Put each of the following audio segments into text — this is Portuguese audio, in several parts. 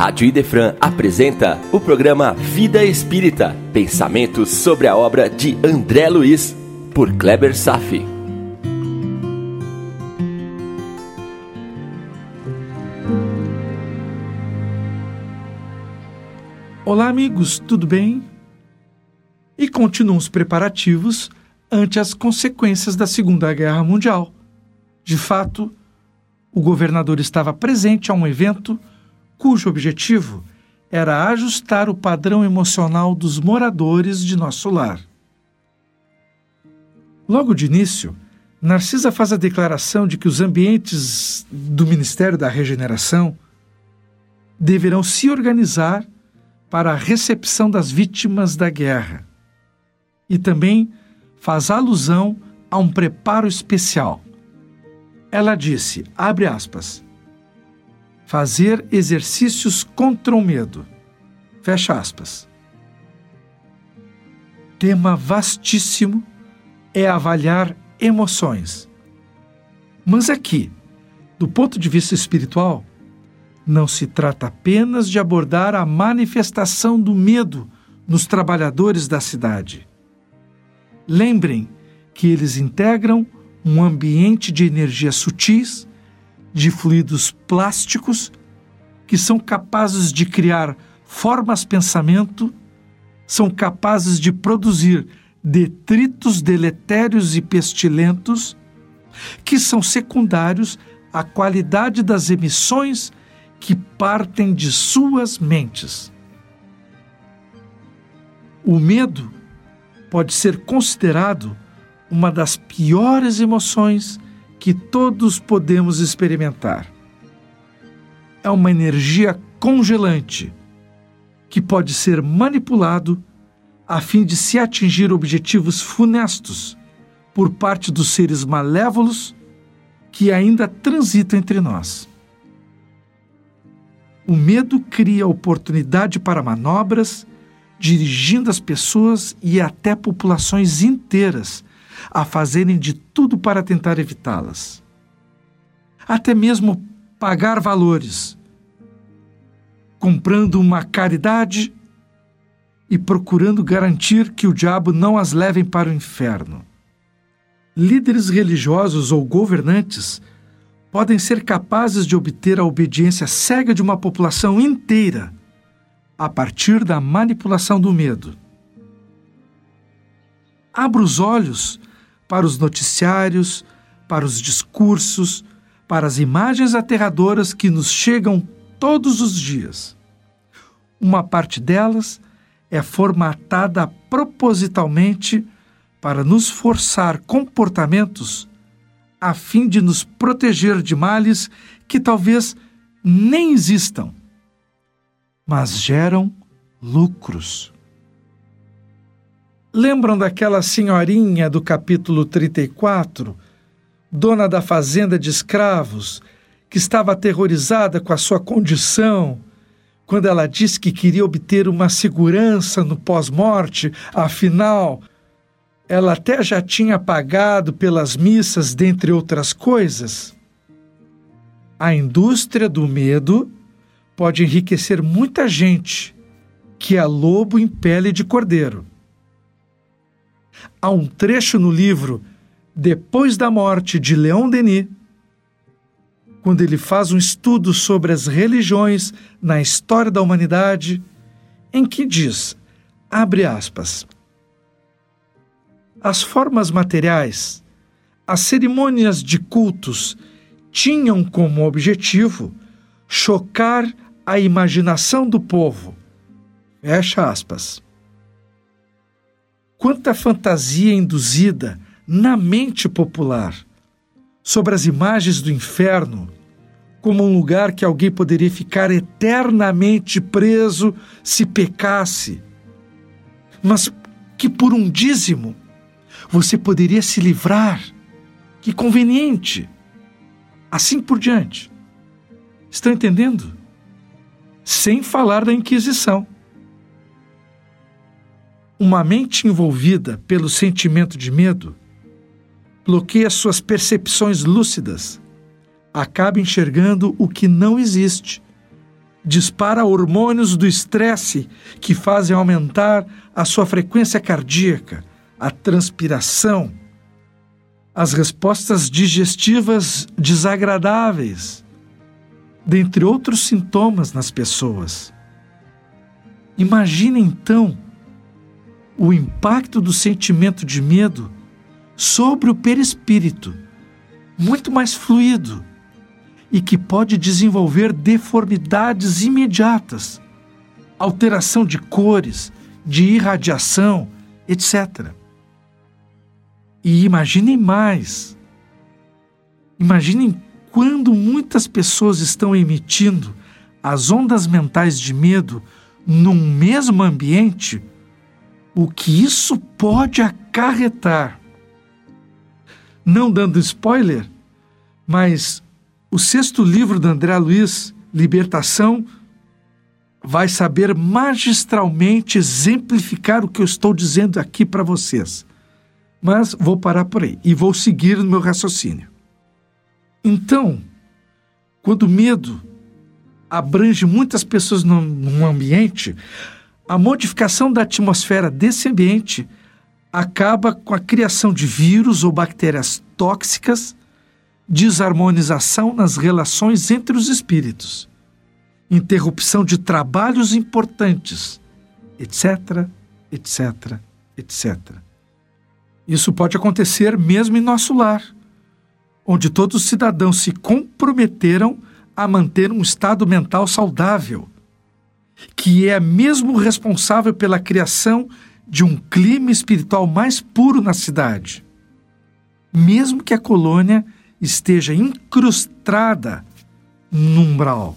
Rádio Idefran apresenta o programa Vida Espírita, pensamentos sobre a obra de André Luiz, por Kleber Safi. Olá, amigos, tudo bem? E continuam os preparativos ante as consequências da Segunda Guerra Mundial. De fato, o governador estava presente a um evento cujo objetivo era ajustar o padrão emocional dos moradores de nosso lar. Logo de início, Narcisa faz a declaração de que os ambientes do Ministério da Regeneração deverão se organizar para a recepção das vítimas da guerra. E também faz alusão a um preparo especial. Ela disse, abre aspas, fazer exercícios contra o medo. Fecha aspas. Tema vastíssimo é avaliar emoções. Mas aqui, do ponto de vista espiritual, não se trata apenas de abordar a manifestação do medo nos trabalhadores da cidade. Lembrem que eles integram um ambiente de energias sutis, de fluidos plásticos, que são capazes de criar formas pensamento, são capazes de produzir detritos deletérios e pestilentos, que são secundários à qualidade das emissões que partem de suas mentes. O medo pode ser considerado uma das piores emoções que todos podemos experimentar. É uma energia congelante que pode ser manipulado a fim de se atingir objetivos funestos por parte dos seres malévolos que ainda transitam entre nós. O medo cria oportunidade para manobras, dirigindo as pessoas e até populações inteiras a fazerem de tudo para tentar evitá-las. Até mesmo pagar valores, comprando uma caridade e procurando garantir que o diabo não as leve para o inferno. Líderes religiosos ou governantes podem ser capazes de obter a obediência cega de uma população inteira a partir da manipulação do medo. Abra os olhos para os noticiários, para os discursos, para as imagens aterradoras que nos chegam todos os dias. Uma parte delas é formatada propositalmente para nos forçar comportamentos a fim de nos proteger de males que talvez nem existam, mas geram lucros. Lembram daquela senhorinha do capítulo 34, dona da fazenda de escravos, que estava aterrorizada com a sua condição, quando ela disse que queria obter uma segurança no pós-morte, afinal, ela até já tinha pagado pelas missas, dentre outras coisas? A indústria do medo pode enriquecer muita gente que é lobo em pele de cordeiro há um trecho no livro Depois da Morte de Leon Denis, quando ele faz um estudo sobre as religiões na história da humanidade, em que diz, abre aspas, as formas materiais, as cerimônias de cultos tinham como objetivo chocar a imaginação do povo. Fecha aspas. Quanta fantasia induzida na mente popular sobre as imagens do inferno como um lugar que alguém poderia ficar eternamente preso se pecasse, mas que por um dízimo você poderia se livrar. Que conveniente! Assim por diante. Estão entendendo? Sem falar da Inquisição. Uma mente envolvida pelo sentimento de medo bloqueia suas percepções lúcidas, acaba enxergando o que não existe dispara hormônios do estresse que fazem aumentar a sua frequência cardíaca, a transpiração, as respostas digestivas desagradáveis, dentre outros sintomas nas pessoas. Imagine então o impacto do sentimento de medo sobre o perispírito, muito mais fluido e que pode desenvolver deformidades imediatas, alteração de cores, de irradiação, etc. E imaginem mais. Imaginem quando muitas pessoas estão emitindo as ondas mentais de medo num mesmo ambiente, o que isso pode acarretar. Não dando spoiler, mas o sexto livro de André Luiz, Libertação, vai saber magistralmente exemplificar o que eu estou dizendo aqui para vocês. Mas vou parar por aí e vou seguir no meu raciocínio. Então, quando o medo abrange muitas pessoas num, ambiente, a modificação da atmosfera desse ambiente acaba com a criação de vírus ou bactérias tóxicas, desarmonização nas relações entre os espíritos, interrupção de trabalhos importantes, etc, etc, etc. Isso pode acontecer mesmo em nosso lar onde todos os cidadãos se comprometeram a manter um estado mental saudável, que é mesmo responsável pela criação de um clima espiritual mais puro na cidade. Mesmo que a colônia esteja incrustada no umbral.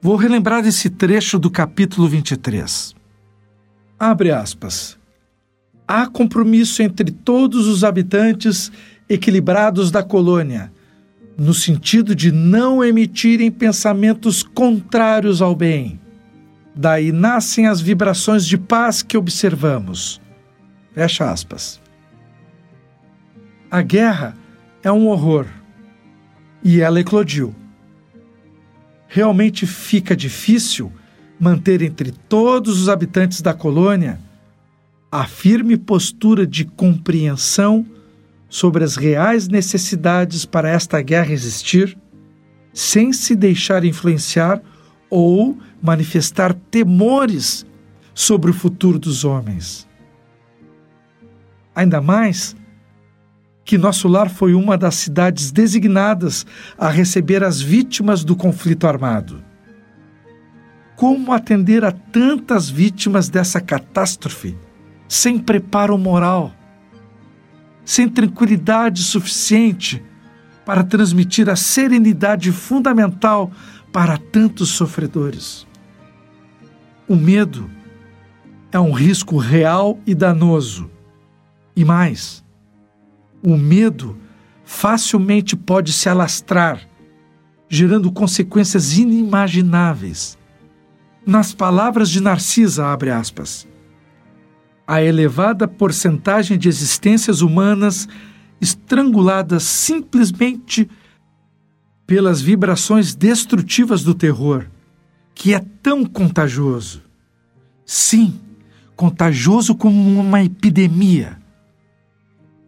Vou relembrar esse trecho do capítulo 23. Abre aspas. Há compromisso entre todos os habitantes equilibrados da colônia, no sentido de não emitirem pensamentos contrários ao bem. Daí nascem as vibrações de paz que observamos. Fecha aspas. A guerra é um horror e ela eclodiu. Realmente fica difícil manter entre todos os habitantes da colônia a firme postura de compreensão sobre as reais necessidades para esta guerra existir, sem se deixar influenciar ou manifestar temores sobre o futuro dos homens. Ainda mais que nosso lar foi uma das cidades designadas a receber as vítimas do conflito armado. Como atender a tantas vítimas dessa catástrofe sem preparo moral? Sem tranquilidade suficiente para transmitir a serenidade fundamental para tantos sofredores. O medo é um risco real e danoso. E mais, o medo facilmente pode se alastrar, gerando consequências inimagináveis. Nas palavras de Narcisa, abre aspas, a elevada porcentagem de existências humanas estranguladas simplesmente pelas vibrações destrutivas do terror, que é tão contagioso. Sim, contagioso como uma epidemia,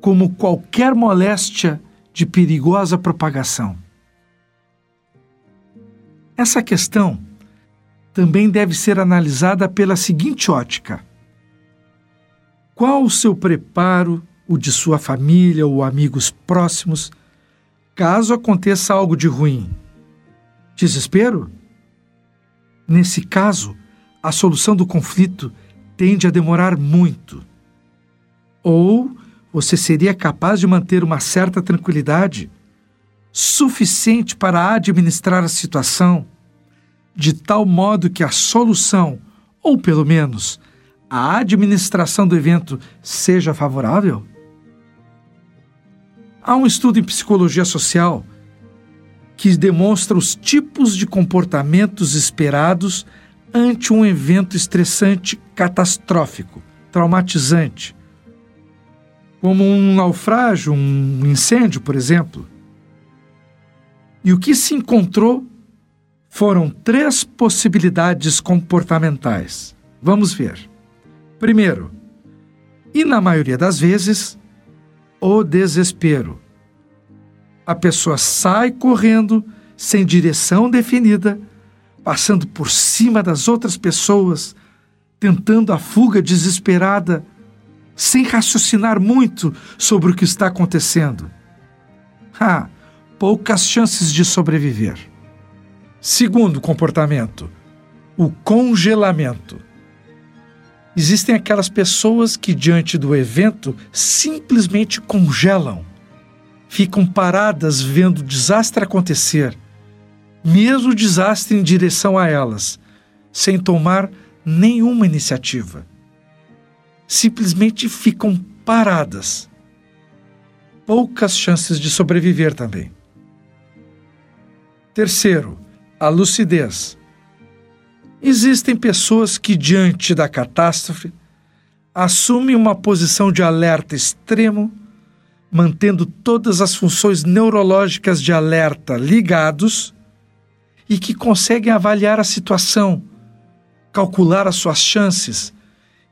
como qualquer moléstia de perigosa propagação. Essa questão também deve ser analisada pela seguinte ótica qual o seu preparo, o de sua família ou amigos próximos, caso aconteça algo de ruim? Desespero? Nesse caso, a solução do conflito tende a demorar muito. Ou você seria capaz de manter uma certa tranquilidade, suficiente para administrar a situação, de tal modo que a solução, ou pelo menos a administração do evento seja favorável? Há um estudo em psicologia social que demonstra os tipos de comportamentos esperados ante um evento estressante catastrófico, traumatizante, como um naufrágio, um incêndio, por exemplo. E o que se encontrou foram três possibilidades comportamentais. Vamos ver. Primeiro, e na maioria das vezes, o desespero. A pessoa sai correndo sem direção definida, passando por cima das outras pessoas, tentando a fuga desesperada, sem raciocinar muito sobre o que está acontecendo. Ah, poucas chances de sobreviver. Segundo comportamento, o congelamento. Existem aquelas pessoas que, diante do evento, simplesmente congelam, ficam paradas vendo o desastre acontecer, mesmo o desastre em direção a elas, sem tomar nenhuma iniciativa. Simplesmente ficam paradas. Poucas chances de sobreviver também. Terceiro, a lucidez. Existem pessoas que, diante da catástrofe, assumem uma posição de alerta extremo, mantendo todas as funções neurológicas de alerta ligados e que conseguem avaliar a situação, calcular as suas chances,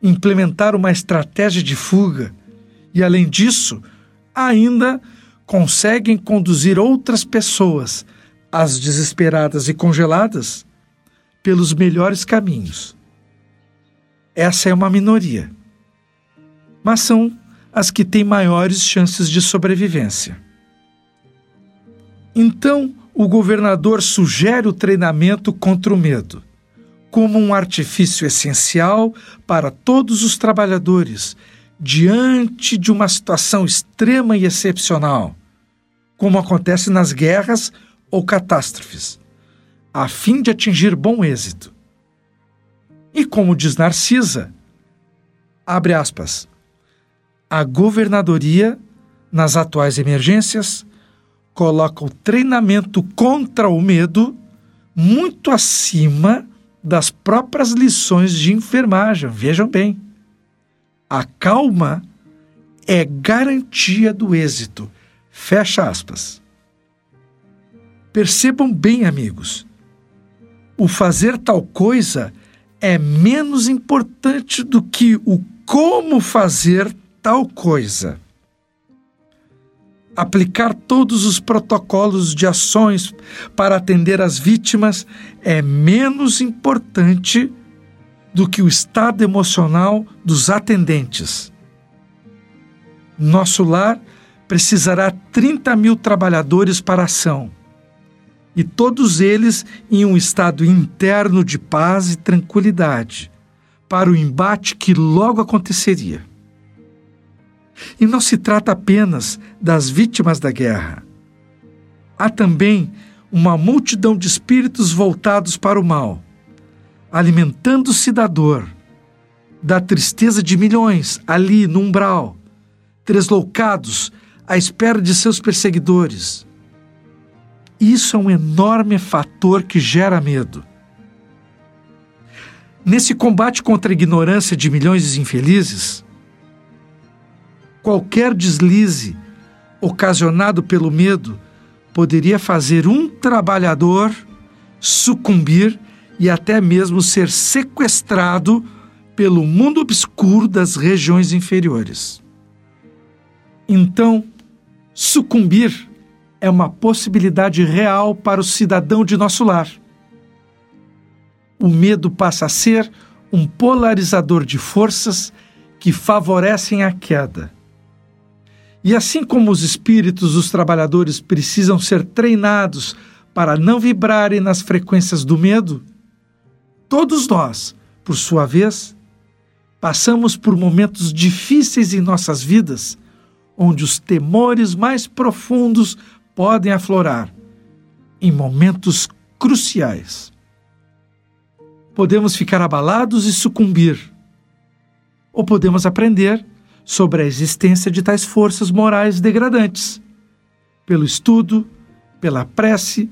implementar uma estratégia de fuga e, além disso, ainda conseguem conduzir outras pessoas as desesperadas e congeladas, pelos melhores caminhos. Essa é uma minoria, mas são as que têm maiores chances de sobrevivência. Então, o governador sugere o treinamento contra o medo, como um artifício essencial para todos os trabalhadores diante de uma situação extrema e excepcional, como acontece nas guerras ou catástrofes, a fim de atingir bom êxito. E como diz Narcisa, abre aspas, a governadoria, nas atuais emergências, coloca o treinamento contra o medo muito acima das próprias lições de enfermagem. Vejam bem. A calma é garantia do êxito. Fecha aspas. Percebam bem, amigos, o fazer tal coisa é menos importante do que o como fazer tal coisa. Aplicar todos os protocolos de ações para atender as vítimas é menos importante do que o estado emocional dos atendentes. Nosso lar precisará 30 mil trabalhadores para a ação e todos eles em um estado interno de paz e tranquilidade, para o embate que logo aconteceria. E não se trata apenas das vítimas da guerra. Há também uma multidão de espíritos voltados para o mal, alimentando-se da dor, da tristeza de milhões ali no umbral, tresloucados à espera de seus perseguidores isso é um enorme fator que gera medo. Nesse combate contra a ignorância de milhões de infelizes, qualquer deslize ocasionado pelo medo poderia fazer um trabalhador sucumbir e até mesmo ser sequestrado pelo mundo obscuro das regiões inferiores. Então, sucumbir é uma possibilidade real para o cidadão de nosso lar. O medo passa a ser um polarizador de forças que favorecem a queda. E assim como os espíritos dos trabalhadores precisam ser treinados para não vibrarem nas frequências do medo, todos nós, por sua vez, passamos por momentos difíceis em nossas vidas, onde os temores mais profundos podem aflorar em momentos cruciais. Podemos ficar abalados e sucumbir, ou podemos aprender sobre a existência de tais forças morais degradantes, pelo estudo, pela prece,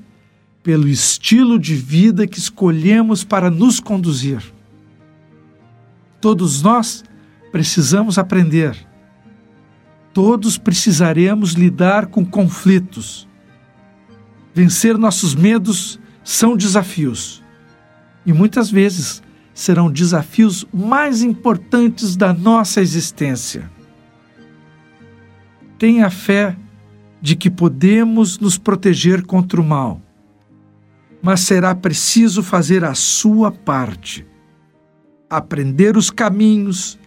pelo estilo de vida que escolhemos para nos conduzir. Todos nós precisamos aprender Todos precisaremos lidar com conflitos. Vencer nossos medos são desafios. E muitas vezes serão desafios mais importantes da nossa existência. Tenha fé de que podemos nos proteger contra o mal, mas será preciso fazer a sua parte. Aprender os caminhos,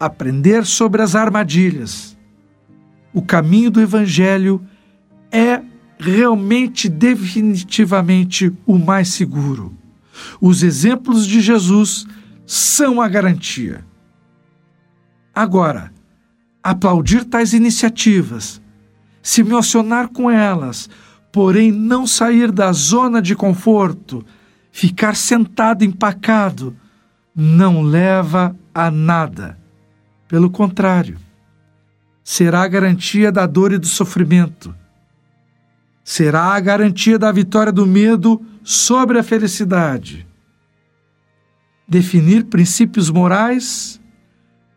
aprender sobre as armadilhas. O caminho do Evangelho é realmente, definitivamente o mais seguro. Os exemplos de Jesus são a garantia. Agora, aplaudir tais iniciativas, se emocionar com elas, porém não sair da zona de conforto, ficar sentado empacado, não leva a nada. Pelo contrário, será a garantia da dor e do sofrimento. Será a garantia da vitória do medo sobre a felicidade. Definir princípios morais,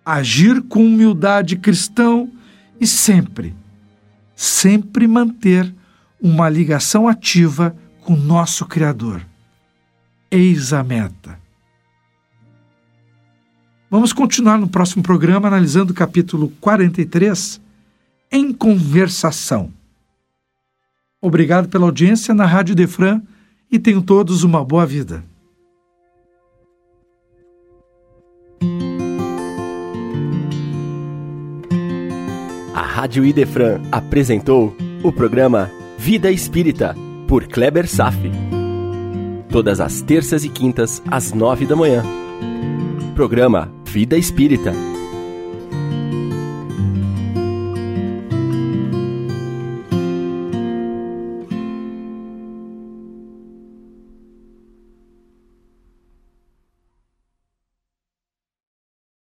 agir com humildade cristão e sempre, sempre manter uma ligação ativa com nosso Criador. Eis a meta. Vamos continuar no próximo programa analisando o capítulo 43 em conversação. Obrigado pela audiência na Rádio Defran e tenham todos uma boa vida. A Rádio Idefran apresentou o programa Vida Espírita, por Kleber Safi. Todas as terças e quintas, às nove da manhã. Programa Vida Espírita